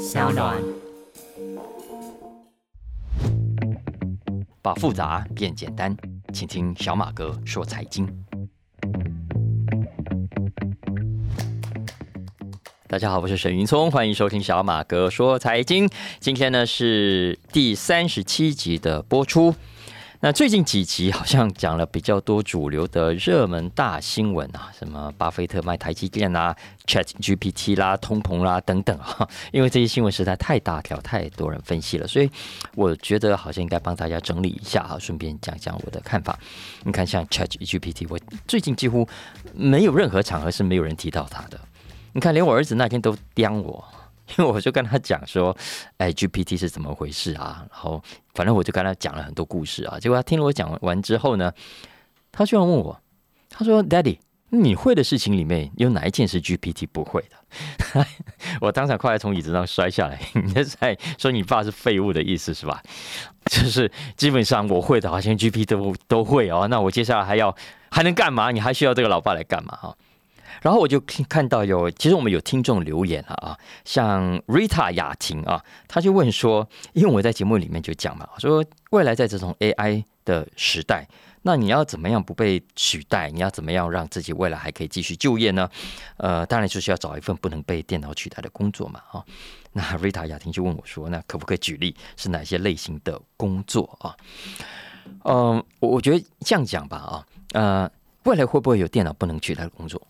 小暖。把复杂变简单，请听小马哥说财经。大家好，我是沈云聪，欢迎收听小马哥说财经。今天呢是第三十七集的播出。那最近几集好像讲了比较多主流的热门大新闻啊，什么巴菲特卖台积电啦、Chat GPT 啦、通膨啦等等啊，因为这些新闻实在太大条，太多人分析了，所以我觉得好像应该帮大家整理一下哈，顺便讲讲我的看法。你看，像 Chat GPT，我最近几乎没有任何场合是没有人提到它的。你看，连我儿子那天都刁我。因为我就跟他讲说，哎，GPT 是怎么回事啊？然后反正我就跟他讲了很多故事啊。结果他听了我讲完之后呢，他居然问我，他说：“Daddy，你会的事情里面有哪一件是 GPT 不会的？” 我当场快要从椅子上摔下来。你在说你爸是废物的意思是吧？就是基本上我会的，好像 GPT 都都会哦。那我接下来还要还能干嘛？你还需要这个老爸来干嘛啊？然后我就看到有，其实我们有听众留言了啊，像 Rita 雅婷啊，他就问说，因为我在节目里面就讲嘛，说未来在这种 AI 的时代，那你要怎么样不被取代？你要怎么样让自己未来还可以继续就业呢？呃，当然就是要找一份不能被电脑取代的工作嘛，啊，那 Rita 雅婷就问我说，那可不可以举例是哪些类型的工作啊？嗯，我我觉得这样讲吧，啊，呃，未来会不会有电脑不能取代的工作？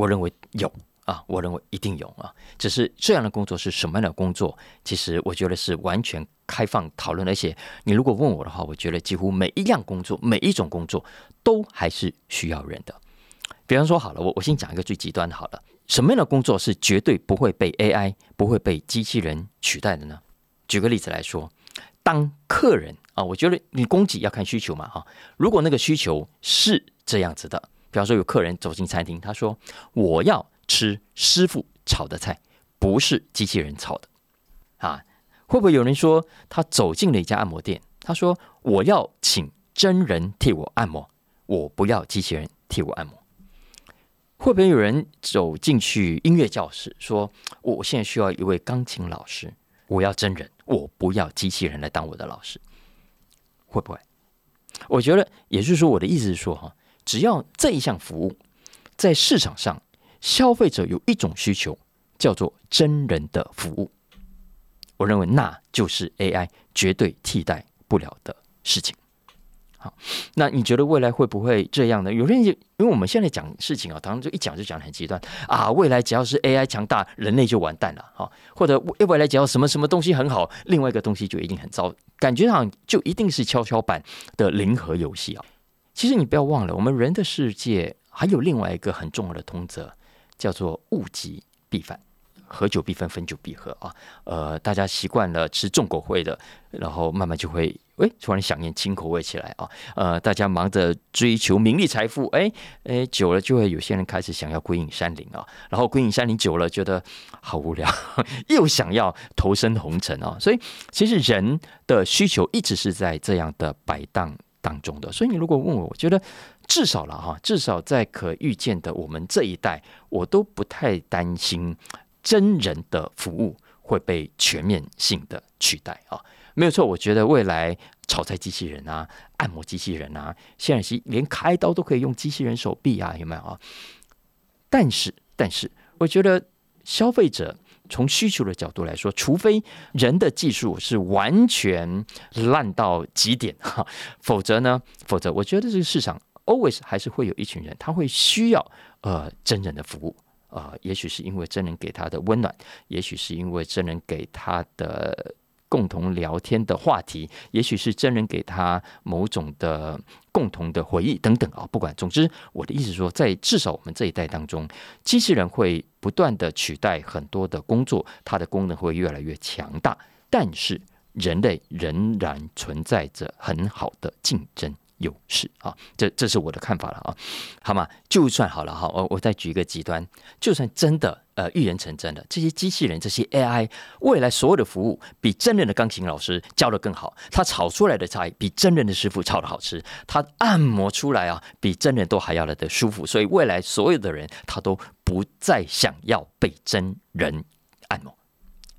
我认为有啊，我认为一定有啊。只是这样的工作是什么样的工作？其实我觉得是完全开放讨论。而且你如果问我的话，我觉得几乎每一样工作、每一种工作都还是需要人的。比方说，好了，我我先讲一个最极端的，好了，什么样的工作是绝对不会被 AI、不会被机器人取代的呢？举个例子来说，当客人啊，我觉得你供给要看需求嘛，哈。如果那个需求是这样子的。比方说，有客人走进餐厅，他说：“我要吃师傅炒的菜，不是机器人炒的。”啊，会不会有人说他走进了一家按摩店，他说：“我要请真人替我按摩，我不要机器人替我按摩。”会不会有人走进去音乐教室，说：“我现在需要一位钢琴老师，我要真人，我不要机器人来当我的老师。”会不会？我觉得，也就是说，我的意思是说，哈。只要这一项服务在市场上，消费者有一种需求，叫做真人的服务，我认为那就是 AI 绝对替代不了的事情。好，那你觉得未来会不会这样呢？有人因为我们现在讲事情啊，当然就一讲就讲的很极端啊，未来只要是 AI 强大，人类就完蛋了哈，或者未来只要什么什么东西很好，另外一个东西就一定很糟，感觉上就一定是跷跷板的零和游戏啊。其实你不要忘了，我们人的世界还有另外一个很重要的通则，叫做物极必反，合久必分，分久必合啊。呃，大家习惯了吃重口味的，然后慢慢就会哎，突然想念轻口味起来啊。呃，大家忙着追求名利财富，哎哎，久了就会有些人开始想要归隐山林啊。然后归隐山林久了，觉得好无聊，又想要投身红尘啊。所以，其实人的需求一直是在这样的摆荡。当中的，所以你如果问我，我觉得至少了哈，至少在可预见的我们这一代，我都不太担心真人的服务会被全面性的取代啊。没有错，我觉得未来炒菜机器人啊、按摩机器人啊，现在是连开刀都可以用机器人手臂啊，有没有啊？但是，但是，我觉得消费者。从需求的角度来说，除非人的技术是完全烂到极点哈，否则呢？否则我觉得这个市场 always 还是会有一群人，他会需要呃真人的服务呃，也许是因为真人给他的温暖，也许是因为真人给他的。共同聊天的话题，也许是真人给他某种的共同的回忆等等啊，不管，总之，我的意思说，在至少我们这一代当中，机器人会不断的取代很多的工作，它的功能会越来越强大，但是人类仍然存在着很好的竞争。优势啊，这这是我的看法了啊，好吗？就算好了哈，我我再举一个极端，就算真的呃预言成真的，这些机器人、这些 AI 未来所有的服务比真人的钢琴老师教的更好，他炒出来的菜比真人的师傅炒的好吃，他按摩出来啊比真人都还要来的舒服，所以未来所有的人他都不再想要被真人按摩。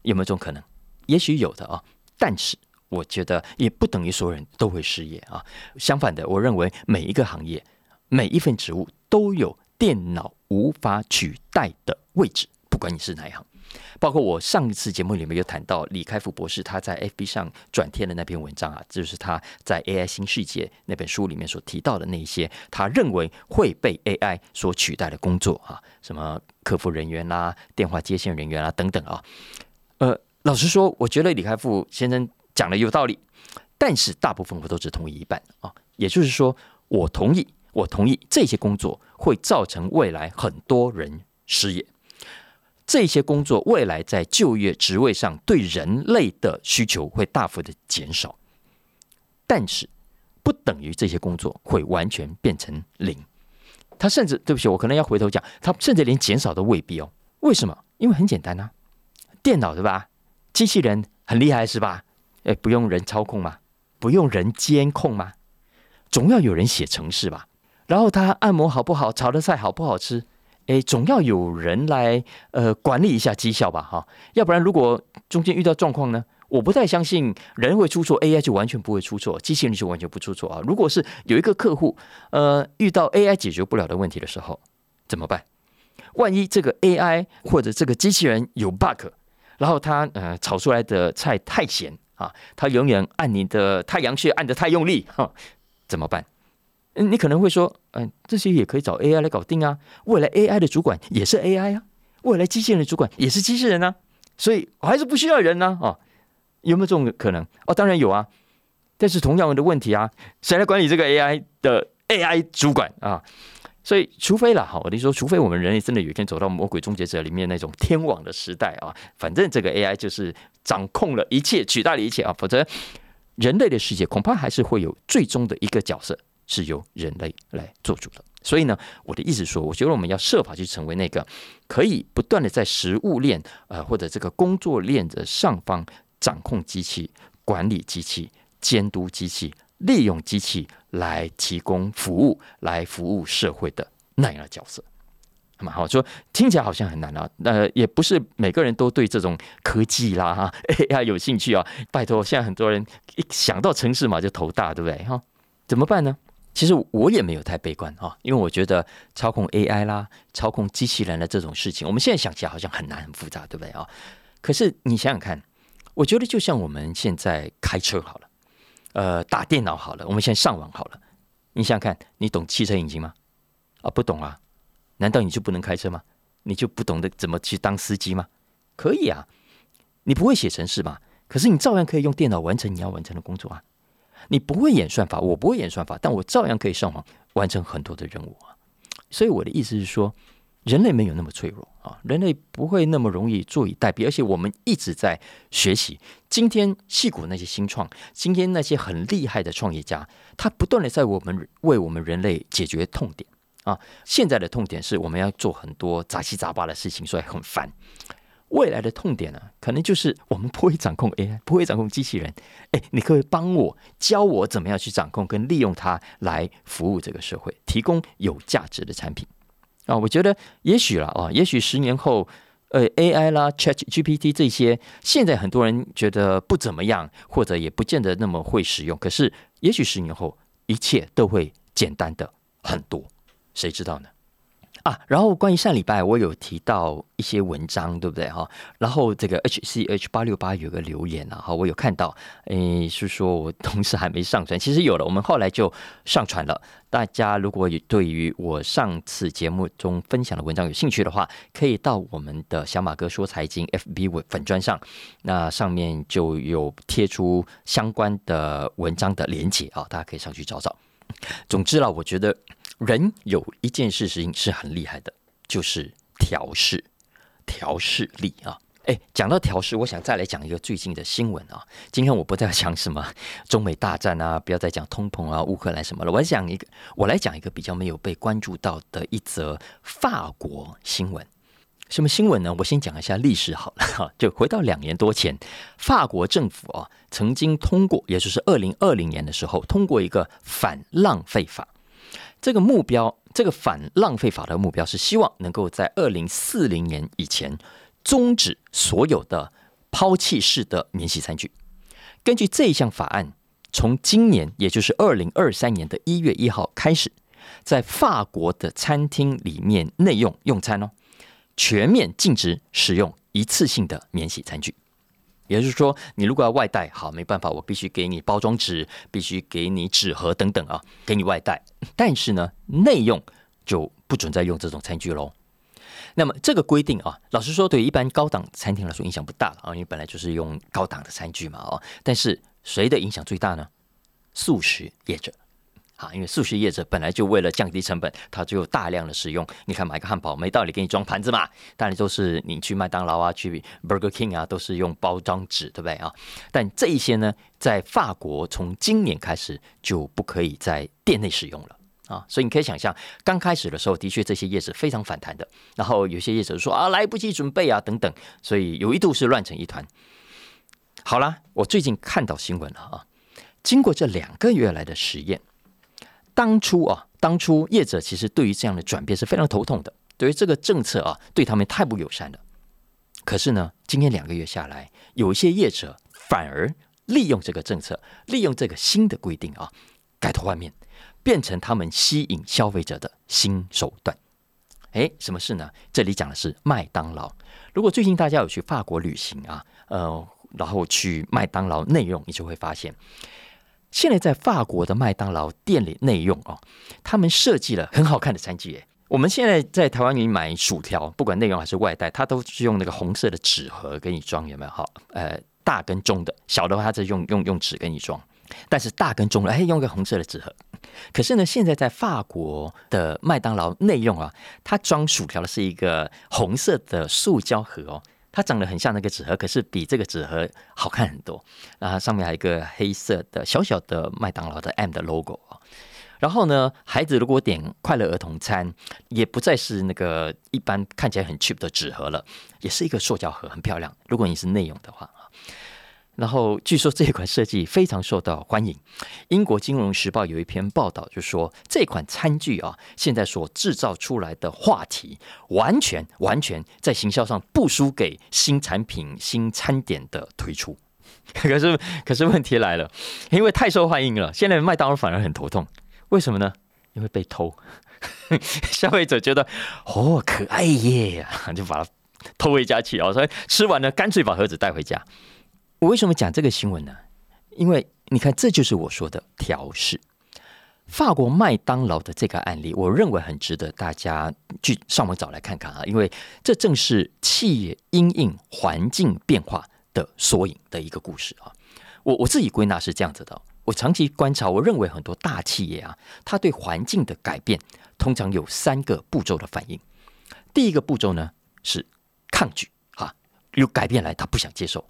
有没有这种可能？也许有的啊，但是我觉得也不等于所有人都会失业啊。相反的，我认为每一个行业、每一份职务都有电脑无法取代的位置，不管你是哪一行。包括我上一次节目里面有谈到李开复博士他在 FB 上转贴的那篇文章啊，就是他在 AI 新世界那本书里面所提到的那些他认为会被 AI 所取代的工作啊，什么客服人员啦、电话接线人员啦等等啊。呃，老实说，我觉得李开复先生讲的有道理，但是大部分我都只同意一半啊。也就是说，我同意，我同意这些工作会造成未来很多人失业。这些工作未来在就业职位上对人类的需求会大幅的减少，但是不等于这些工作会完全变成零。他甚至对不起，我可能要回头讲，他甚至连减少都未必哦。为什么？因为很简单啊，电脑对吧？机器人很厉害是吧？哎，不用人操控吗？不用人监控吗？总要有人写程式吧？然后他按摩好不好？炒的菜好不好吃？哎，总要有人来呃管理一下绩效吧，哈，要不然如果中间遇到状况呢，我不太相信人会出错，AI 就完全不会出错，机器人就完全不出错啊。如果是有一个客户呃遇到 AI 解决不了的问题的时候，怎么办？万一这个 AI 或者这个机器人有 bug，然后他呃炒出来的菜太咸啊，它永远按你的太阳穴按的太用力，哈，怎么办？你可能会说，嗯，这些也可以找 AI 来搞定啊。未来 AI 的主管也是 AI 啊，未来机器人的主管也是机器人啊，所以我还是不需要人呢啊？有没有这种可能？哦，当然有啊。但是同样的问题啊，谁来管理这个 AI 的 AI 主管啊？所以，除非了哈，我跟你说，除非我们人类真的有一天走到魔鬼终结者里面那种天网的时代啊，反正这个 AI 就是掌控了一切，取代了一切啊，否则人类的世界恐怕还是会有最终的一个角色。是由人类来做主的，所以呢，我的意思说，我觉得我们要设法去成为那个可以不断的在食物链呃或者这个工作链的上方掌控机器、管理机器、监督机器、利用机器来提供服务、来服务社会的那样的角色。那么好说，听起来好像很难啊，呃，也不是每个人都对这种科技啦 哈 AI 有兴趣啊。拜托，现在很多人一想到城市嘛就头大，对不对？哈，怎么办呢？其实我也没有太悲观啊，因为我觉得操控 AI 啦、操控机器人的这种事情，我们现在想起来好像很难、很复杂，对不对啊？可是你想想看，我觉得就像我们现在开车好了，呃，打电脑好了，我们先上网好了，你想想看，你懂汽车引擎吗？啊，不懂啊？难道你就不能开车吗？你就不懂得怎么去当司机吗？可以啊，你不会写程式吧？可是你照样可以用电脑完成你要完成的工作啊。你不会演算法，我不会演算法，但我照样可以上网完成很多的任务啊！所以我的意思是说，人类没有那么脆弱啊，人类不会那么容易坐以待毙，而且我们一直在学习。今天戏骨那些新创，今天那些很厉害的创业家，他不断的在我们为我们人类解决痛点啊！现在的痛点是我们要做很多杂七杂八的事情，所以很烦。未来的痛点呢，可能就是我们不会掌控 AI，不会掌控机器人。哎，你可以帮我教我怎么样去掌控跟利用它来服务这个社会，提供有价值的产品啊！我觉得也许了啊，也许十年后，呃，AI 啦、ChatGPT 这些，现在很多人觉得不怎么样，或者也不见得那么会使用。可是，也许十年后，一切都会简单的很多，谁知道呢？啊，然后关于上礼拜我有提到一些文章，对不对哈？然后这个 H C H 八六八有个留言啊，哈，我有看到，诶，是说我同时还没上传，其实有了，我们后来就上传了。大家如果对于我上次节目中分享的文章有兴趣的话，可以到我们的小马哥说财经 F B 粉专上，那上面就有贴出相关的文章的连接啊，大家可以上去找找。总之啦，我觉得。人有一件事情是很厉害的，就是调试、调试力啊！哎，讲到调试，我想再来讲一个最近的新闻啊。今天我不再讲什么中美大战啊，不要再讲通膨啊、乌克兰什么了。我讲一个，我来讲一个比较没有被关注到的一则法国新闻。什么新闻呢？我先讲一下历史好了哈。就回到两年多前，法国政府啊曾经通过，也就是二零二零年的时候，通过一个反浪费法。这个目标，这个反浪费法的目标是希望能够在二零四零年以前终止所有的抛弃式的免洗餐具。根据这一项法案，从今年也就是二零二三年的一月一号开始，在法国的餐厅里面内用用餐哦，全面禁止使用一次性的免洗餐具。也就是说，你如果要外带，好，没办法，我必须给你包装纸，必须给你纸盒等等啊，给你外带。但是呢，内用就不准再用这种餐具喽。那么这个规定啊，老实说，对一般高档餐厅来说影响不大啊，因为本来就是用高档的餐具嘛哦。但是谁的影响最大呢？素食业者啊，因为素食业者本来就为了降低成本，他就大量的使用。你看买个汉堡，没道理给你装盘子嘛，当然都是你去麦当劳啊，去 Burger King 啊，都是用包装纸，对不对啊？但这一些呢，在法国从今年开始就不可以在店内使用了。啊，所以你可以想象，刚开始的时候，的确这些业者非常反弹的。然后有些业者说啊，来不及准备啊，等等，所以有一度是乱成一团。好了，我最近看到新闻了啊，经过这两个月来的实验，当初啊，当初业者其实对于这样的转变是非常头痛的，对于这个政策啊，对他们太不友善了。可是呢，今天两个月下来，有一些业者反而利用这个政策，利用这个新的规定啊，改头换面。变成他们吸引消费者的新手段。哎，什么事呢？这里讲的是麦当劳。如果最近大家有去法国旅行啊，呃，然后去麦当劳内容，你就会发现，现在在法国的麦当劳店里内用哦，他们设计了很好看的餐具。哎，我们现在在台湾你买薯条，不管内用还是外带，它都是用那个红色的纸盒给你装，有没有？好，呃，大跟中的，小的话它是用用用纸给你装。但是大跟中的，哎，用个红色的纸盒。可是呢，现在在法国的麦当劳内用啊，它装薯条的是一个红色的塑胶盒哦，它长得很像那个纸盒，可是比这个纸盒好看很多。然后上面还有一个黑色的小小的麦当劳的 M 的 logo 啊。然后呢，孩子如果点快乐儿童餐，也不再是那个一般看起来很 cheap 的纸盒了，也是一个塑胶盒，很漂亮。如果你是内用的话。然后据说这款设计非常受到欢迎。英国金融时报有一篇报道就说，这款餐具啊，现在所制造出来的话题，完全完全在行销上不输给新产品、新餐点的推出。可是可是问题来了，因为太受欢迎了，现在麦当劳反而很头痛。为什么呢？因为被偷。消费者觉得哦可爱耶，就把它偷回家去啊。所以吃完了，干脆把盒子带回家。我为什么讲这个新闻呢？因为你看，这就是我说的调试。法国麦当劳的这个案例，我认为很值得大家去上网找来看看啊，因为这正是企业因应环境变化的缩影的一个故事啊。我我自己归纳是这样子的：我长期观察，我认为很多大企业啊，它对环境的改变通常有三个步骤的反应。第一个步骤呢是抗拒啊，有改变来，他不想接受。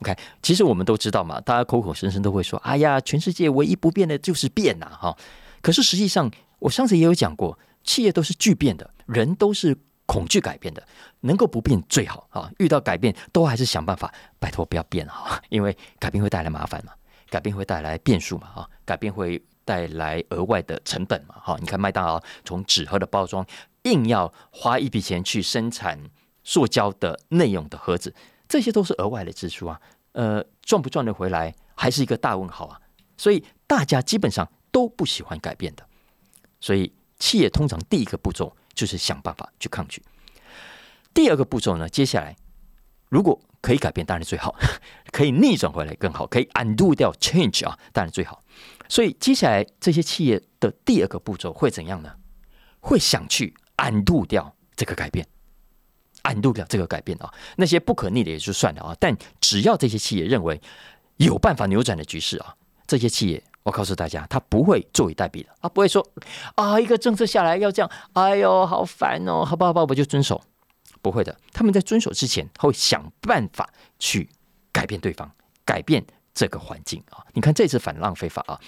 OK，其实我们都知道嘛，大家口口声声都会说：“哎呀，全世界唯一不变的就是变呐！”哈，可是实际上，我上次也有讲过，企业都是巨变的，人都是恐惧改变的，能够不变最好啊！遇到改变，都还是想办法，拜托不要变哈，因为改变会带来麻烦嘛，改变会带来变数嘛，啊，改变会带来额外的成本嘛，哈，你看麦当劳从纸盒的包装，硬要花一笔钱去生产塑胶的内用的盒子。这些都是额外的支出啊，呃，赚不赚得回来还是一个大问号啊。所以大家基本上都不喜欢改变的，所以企业通常第一个步骤就是想办法去抗拒。第二个步骤呢，接下来如果可以改变，当然最好；可以逆转回来更好，可以 undo 掉 change 啊，当然最好。所以接下来这些企业的第二个步骤会怎样呢？会想去 undo 掉这个改变。暗度掉这个改变啊，那些不可逆的也就算了啊。但只要这些企业认为有办法扭转的局势啊，这些企业，我告诉大家，他不会坐以待毙的，啊不会说啊，一个政策下来要这样，哎呦，好烦哦，好不好？好，我就遵守，不会的。他们在遵守之前，他会想办法去改变对方，改变这个环境啊。你看这次反浪费法啊，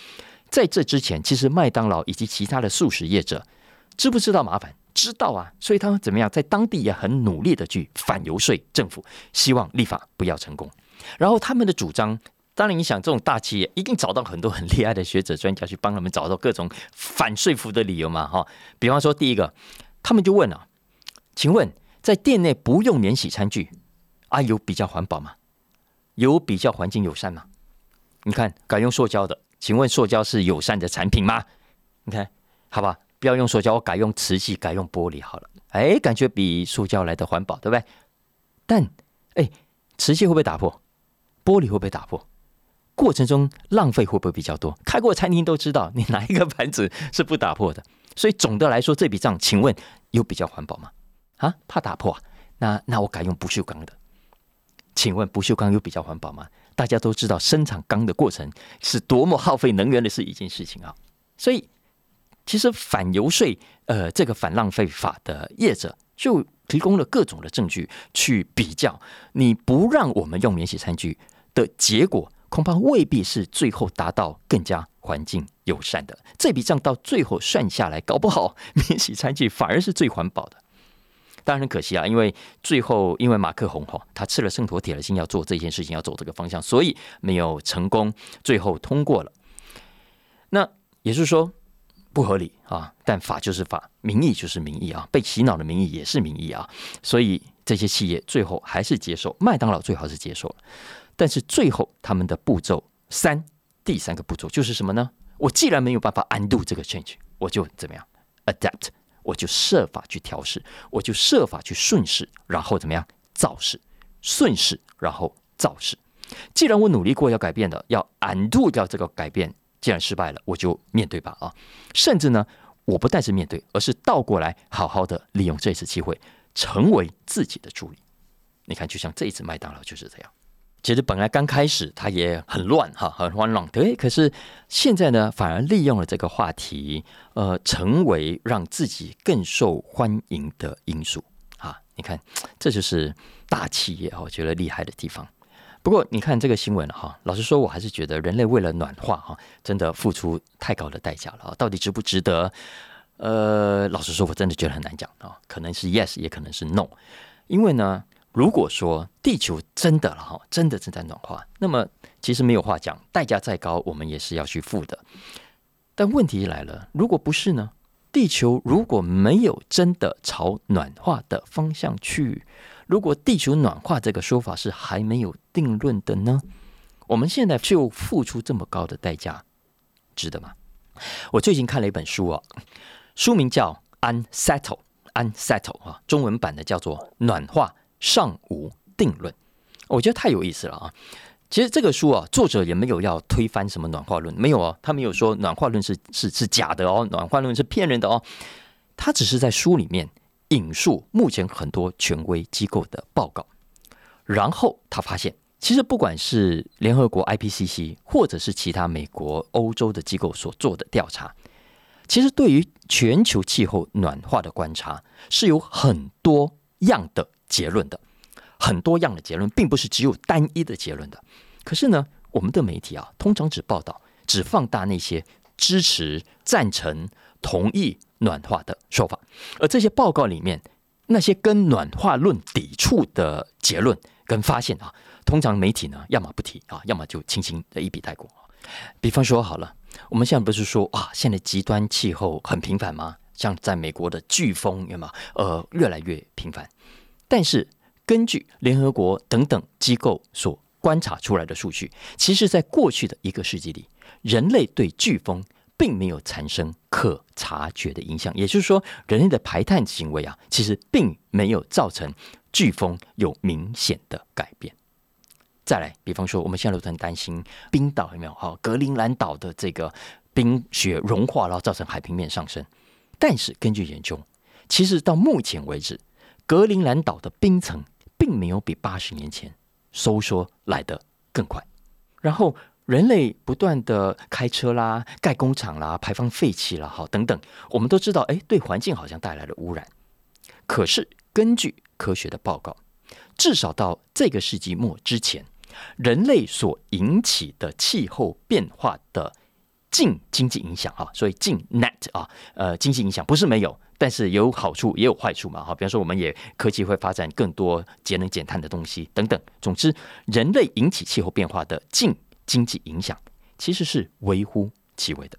在这之前，其实麦当劳以及其他的素食业者知不知道麻烦？知道啊，所以他们怎么样，在当地也很努力的去反游说政府，希望立法不要成功。然后他们的主张，当然你想，这种大企业一定找到很多很厉害的学者专家去帮他们找到各种反说服的理由嘛，哈。比方说，第一个，他们就问啊，请问在店内不用免洗餐具啊，有比较环保吗？有比较环境友善吗？你看，改用塑胶的，请问塑胶是友善的产品吗？你看，好吧，不要用塑胶，我改用瓷器，改用玻璃好了。哎，感觉比塑胶来的环保，对不对？但，哎，瓷器会不会打破？玻璃会不会打破？过程中浪费会不会比较多？开过餐厅都知道，你哪一个盘子是不打破的？所以总的来说，这笔账，请问有比较环保吗？啊，怕打破？那那我改用不锈钢的。请问不锈钢有比较环保吗？大家都知道生产钢的过程是多么耗费能源的是一件事情啊。所以其实反游说，呃，这个反浪费法的业者就提供了各种的证据去比较，你不让我们用免洗餐具的结果。恐怕未必是最后达到更加环境友善的这笔账，到最后算下来，搞不好 免洗餐具反而是最环保的。当然很可惜啊，因为最后因为马克宏哈，他吃了圣陀铁了心要做这件事情，要走这个方向，所以没有成功，最后通过了。那也就是说不合理啊，但法就是法，民意就是民意啊，被洗脑的民意也是民意啊，所以这些企业最后还是接受，麦当劳最好是接受了。但是最后，他们的步骤三，第三个步骤就是什么呢？我既然没有办法 undo 这个 change，我就怎么样 adapt，我就设法去调试，我就设法去顺势，然后怎么样造势，顺势然后造势。既然我努力过要改变的，要 undo 掉这个改变，既然失败了，我就面对吧啊！甚至呢，我不但是面对，而是倒过来好好的利用这次机会，成为自己的助理。你看，就像这一次麦当劳就是这样。其实本来刚开始它也很乱哈，很慌乱。对，可是现在呢，反而利用了这个话题，呃，成为让自己更受欢迎的因素啊。你看，这就是大企业我觉得厉害的地方。不过你看这个新闻哈，老实说，我还是觉得人类为了暖化哈，真的付出太高的代价了。到底值不值得？呃，老实说，我真的觉得很难讲啊。可能是 yes，也可能是 no，因为呢。如果说地球真的了哈，真的正在暖化，那么其实没有话讲，代价再高，我们也是要去付的。但问题来了，如果不是呢？地球如果没有真的朝暖化的方向去，如果地球暖化这个说法是还没有定论的呢？我们现在就付出这么高的代价，值得吗？我最近看了一本书啊，书名叫《Unsettle》，Unsettle 啊，中文版的叫做暖化。尚无定论，我觉得太有意思了啊！其实这个书啊，作者也没有要推翻什么暖化论，没有哦，他没有说暖化论是是是假的哦，暖化论是骗人的哦。他只是在书里面引述目前很多权威机构的报告，然后他发现，其实不管是联合国 IPCC，或者是其他美国、欧洲的机构所做的调查，其实对于全球气候暖化的观察是有很多样的。结论的很多样的结论，并不是只有单一的结论的。可是呢，我们的媒体啊，通常只报道、只放大那些支持、赞成、同意暖化的说法，而这些报告里面那些跟暖化论抵触的结论跟发现啊，通常媒体呢，要么不提啊，要么就轻轻的一笔带过。比方说，好了，我们现在不是说啊，现在极端气候很频繁吗？像在美国的飓风，有吗？呃，越来越频繁。但是，根据联合国等等机构所观察出来的数据，其实，在过去的一个世纪里，人类对飓风并没有产生可察觉的影响。也就是说，人类的排碳行为啊，其实并没有造成飓风有明显的改变。再来，比方说，我们现在都很担心冰岛有没有？哈，格陵兰岛的这个冰雪融化，然后造成海平面上升。但是，根据研究，其实到目前为止，格陵兰岛的冰层并没有比八十年前收缩来得更快，然后人类不断的开车啦、盖工厂啦、排放废气啦，好等等，我们都知道，哎，对环境好像带来了污染。可是根据科学的报告，至少到这个世纪末之前，人类所引起的气候变化的净经济影响啊，所以净 net 啊，呃，经济影响不是没有。但是有好处也有坏处嘛，哈，比方说我们也科技会发展更多节能减碳的东西等等。总之，人类引起气候变化的净经济影响其实是微乎其微的。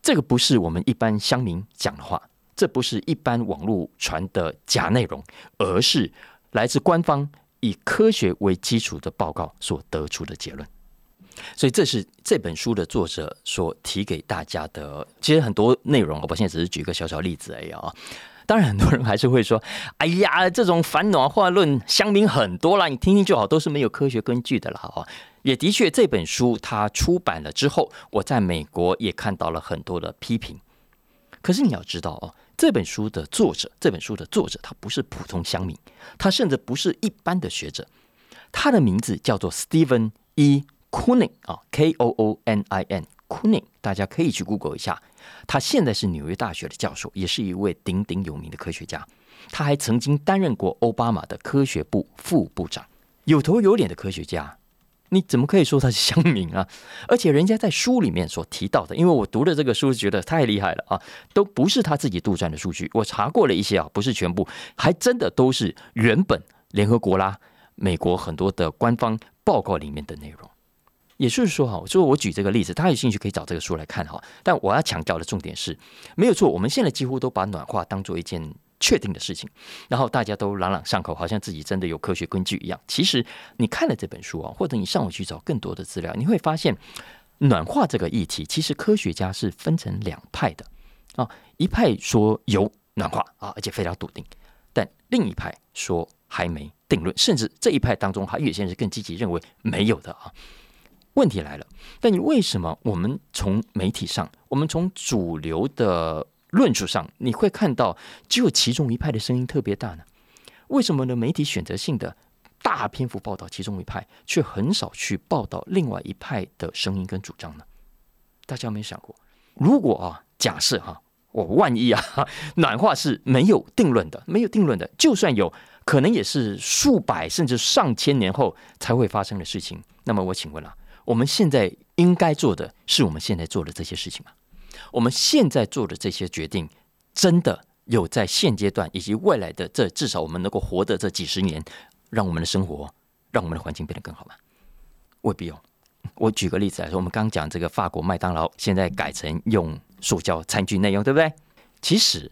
这个不是我们一般乡民讲的话，这不是一般网络传的假内容，而是来自官方以科学为基础的报告所得出的结论。所以这是这本书的作者所提给大家的。其实很多内容，我现在只是举个小小例子而已啊。当然，很多人还是会说：“ 哎呀，这种反暖化论，乡民很多啦，你听听就好，都是没有科学根据的了。”哈，也的确，这本书它出版了之后，我在美国也看到了很多的批评。可是你要知道哦，这本书的作者，这本书的作者，他不是普通乡民，他甚至不是一般的学者，他的名字叫做 Stephen E. Kooning 啊，K O O N I N，Kooning，大家可以去 Google 一下。他现在是纽约大学的教授，也是一位鼎鼎有名的科学家。他还曾经担任过奥巴马的科学部副部长，有头有脸的科学家，你怎么可以说他是乡民啊？而且人家在书里面所提到的，因为我读了这个书，觉得太厉害了啊，都不是他自己杜撰的数据。我查过了一些啊，不是全部，还真的都是原本联合国啦、美国很多的官方报告里面的内容。也就是说哈，就我举这个例子，大家有兴趣可以找这个书来看哈。但我要强调的重点是，没有错，我们现在几乎都把暖化当做一件确定的事情，然后大家都朗朗上口，好像自己真的有科学根据一样。其实你看了这本书啊，或者你上网去找更多的资料，你会发现暖化这个议题，其实科学家是分成两派的啊，一派说有暖化啊，而且非常笃定，但另一派说还没定论，甚至这一派当中还有些人更积极认为没有的啊。问题来了，但你为什么我们从媒体上，我们从主流的论述上，你会看到只有其中一派的声音特别大呢？为什么呢？媒体选择性的大篇幅报道其中一派，却很少去报道另外一派的声音跟主张呢？大家有没有想过，如果啊，假设哈，我万一啊，暖化是没有定论的，没有定论的，就算有可能也是数百甚至上千年后才会发生的事情，那么我请问了。我们现在应该做的是我们现在做的这些事情吗？我们现在做的这些决定，真的有在现阶段以及未来的这至少我们能够活的这几十年，让我们的生活、让我们的环境变得更好吗？未必哦。我举个例子来说，我们刚讲这个法国麦当劳现在改成用塑胶餐具内容，对不对？其实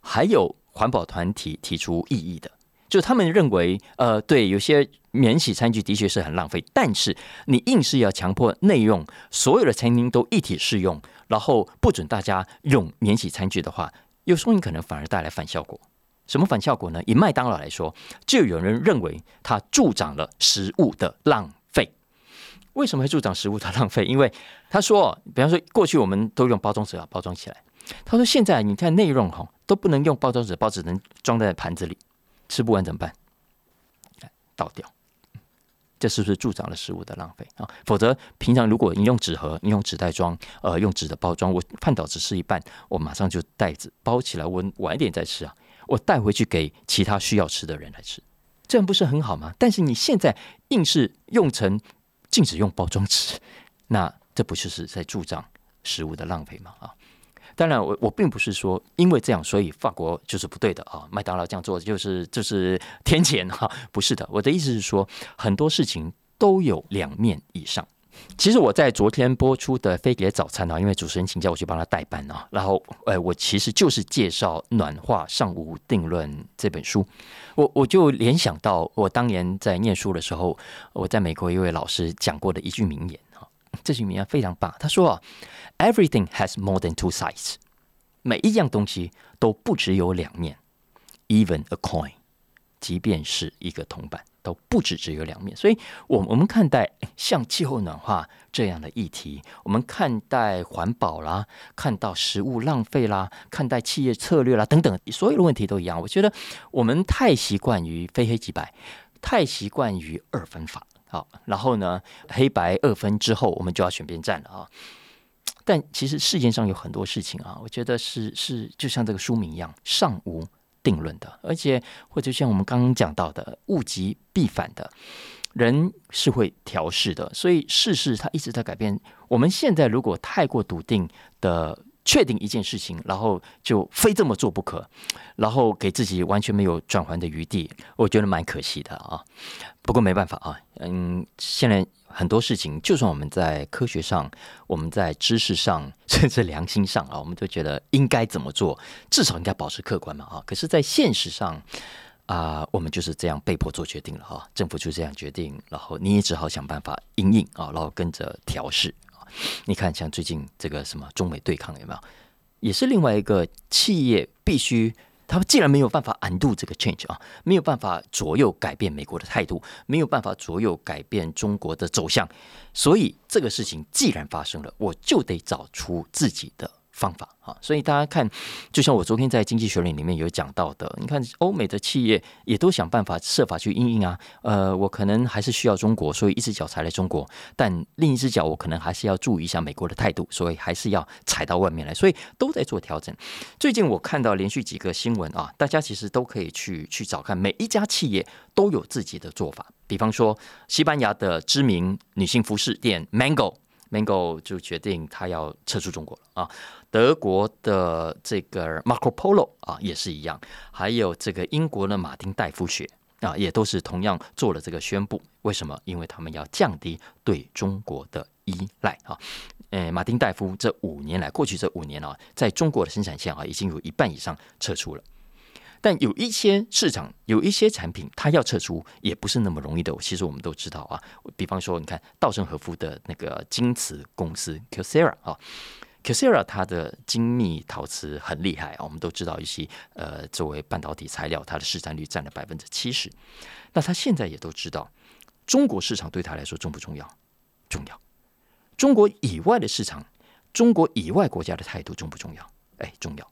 还有环保团体提出异议的。就他们认为，呃，对，有些免洗餐具的确是很浪费，但是你硬是要强迫内用，所有的餐厅都一体适用，然后不准大家用免洗餐具的话，有时候你可能反而带来反效果。什么反效果呢？以麦当劳来说，就有人认为它助长了食物的浪费。为什么会助长食物的浪费？因为他说，比方说过去我们都用包装纸啊包装起来，他说现在你看内容哈都不能用包装纸，包只能装在盘子里。吃不完怎么办？倒掉，这是不是助长了食物的浪费啊？否则，平常如果你用纸盒，你用纸袋装，呃，用纸的包装，我饭岛只吃一半，我马上就袋子包起来，我晚一点再吃啊，我带回去给其他需要吃的人来吃，这样不是很好吗？但是你现在硬是用成禁止用包装纸，那这不就是在助长食物的浪费吗？啊？当然，我我并不是说因为这样，所以法国就是不对的啊。麦当劳这样做就是就是天谴哈，不是的。我的意思是说，很多事情都有两面以上。其实我在昨天播出的《飞碟早餐》啊，因为主持人请叫我去帮他代班啊，然后呃，我其实就是介绍《暖化尚无定论》这本书，我我就联想到我当年在念书的时候，我在美国一位老师讲过的一句名言啊。这句名言非常棒。他说啊，Everything has more than two sides。每一样东西都不只有两面，even a coin，即便是一个铜板，都不只只有两面。所以，我我们看待像气候暖化这样的议题，我们看待环保啦，看到食物浪费啦，看待企业策略啦等等，所有的问题都一样。我觉得我们太习惯于非黑即白，太习惯于二分法。好，然后呢，黑白二分之后，我们就要选边站了啊。但其实世界上有很多事情啊，我觉得是是就像这个书名一样，尚无定论的，而且或者像我们刚刚讲到的，物极必反的，人是会调试的，所以世事它一直在改变。我们现在如果太过笃定的。确定一件事情，然后就非这么做不可，然后给自己完全没有转圜的余地，我觉得蛮可惜的啊。不过没办法啊，嗯，现在很多事情，就算我们在科学上、我们在知识上，甚至良心上啊，我们都觉得应该怎么做，至少应该保持客观嘛啊。可是，在现实上，啊，我们就是这样被迫做决定了哈，政府就这样决定，然后你也只好想办法应应啊，然后跟着调试你看，像最近这个什么中美对抗有没有？也是另外一个企业必须，他们既然没有办法 undo 这个 change 啊，没有办法左右改变美国的态度，没有办法左右改变中国的走向，所以这个事情既然发生了，我就得找出自己的。方法啊，所以大家看，就像我昨天在《经济学人》里面有讲到的，你看欧美的企业也都想办法设法去应应啊。呃，我可能还是需要中国，所以一只脚踩在中国，但另一只脚我可能还是要注意一下美国的态度，所以还是要踩到外面来，所以都在做调整。最近我看到连续几个新闻啊，大家其实都可以去去找看，每一家企业都有自己的做法。比方说，西班牙的知名女性服饰店 Mango Mango 就决定他要撤出中国了啊。德国的这个 Marco Polo 啊，也是一样，还有这个英国的马丁戴夫学啊，也都是同样做了这个宣布。为什么？因为他们要降低对中国的依赖啊。诶，马丁戴夫这五年来，过去这五年啊，在中国的生产线啊，已经有一半以上撤出了。但有一些市场，有一些产品，它要撤出也不是那么容易的。其实我们都知道啊，比方说，你看稻盛和夫的那个京瓷公司 Kyocera 啊。k s e r a 它的精密陶瓷很厉害啊，我们都知道一些呃，作为半导体材料，它的市占率占了百分之七十。那他现在也都知道，中国市场对他来说重不重要？重要。中国以外的市场，中国以外国家的态度重不重要？哎，重要。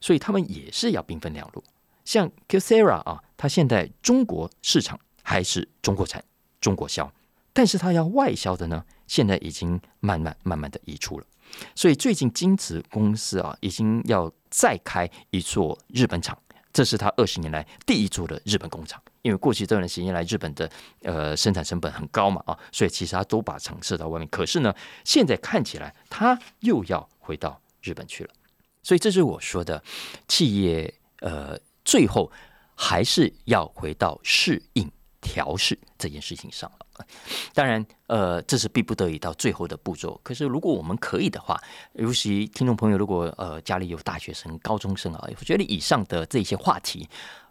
所以他们也是要兵分两路。像 k s e r a 啊，它现在中国市场还是中国产、中国销，但是它要外销的呢，现在已经慢慢慢慢的移出了。所以最近京瓷公司啊，已经要再开一座日本厂，这是他二十年来第一座的日本工厂。因为过去这段时间来，日本的呃生产成本很高嘛啊，所以其实他都把厂设到外面。可是呢，现在看起来他又要回到日本去了。所以这是我说的，企业呃最后还是要回到适应。调试这件事情上了，当然，呃，这是逼不得已到最后的步骤。可是，如果我们可以的话，尤其听众朋友，如果呃家里有大学生、高中生啊，我觉得以上的这些话题，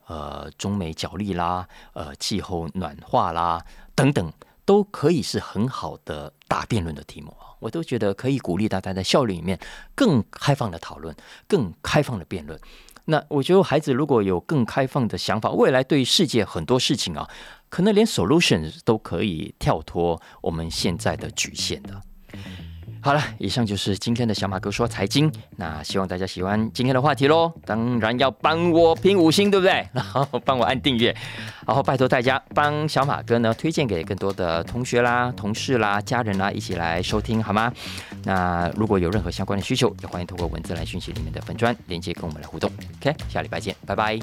呃，中美角力啦，呃，气候暖化啦等等，都可以是很好的大辩论的题目啊。我都觉得可以鼓励大家在校里面更开放的讨论，更开放的辩论。那我觉得孩子如果有更开放的想法，未来对世界很多事情啊。可能连 solution 都可以跳脱我们现在的局限的。好了，以上就是今天的小马哥说财经。那希望大家喜欢今天的话题喽。当然要帮我评五星，对不对？然后帮我按订阅，然后拜托大家帮小马哥呢推荐给更多的同学啦、同事啦、家人啦一起来收听，好吗？那如果有任何相关的需求，也欢迎通过文字来讯息里面的粉砖连接跟我们来互动。OK，下礼拜见，拜拜。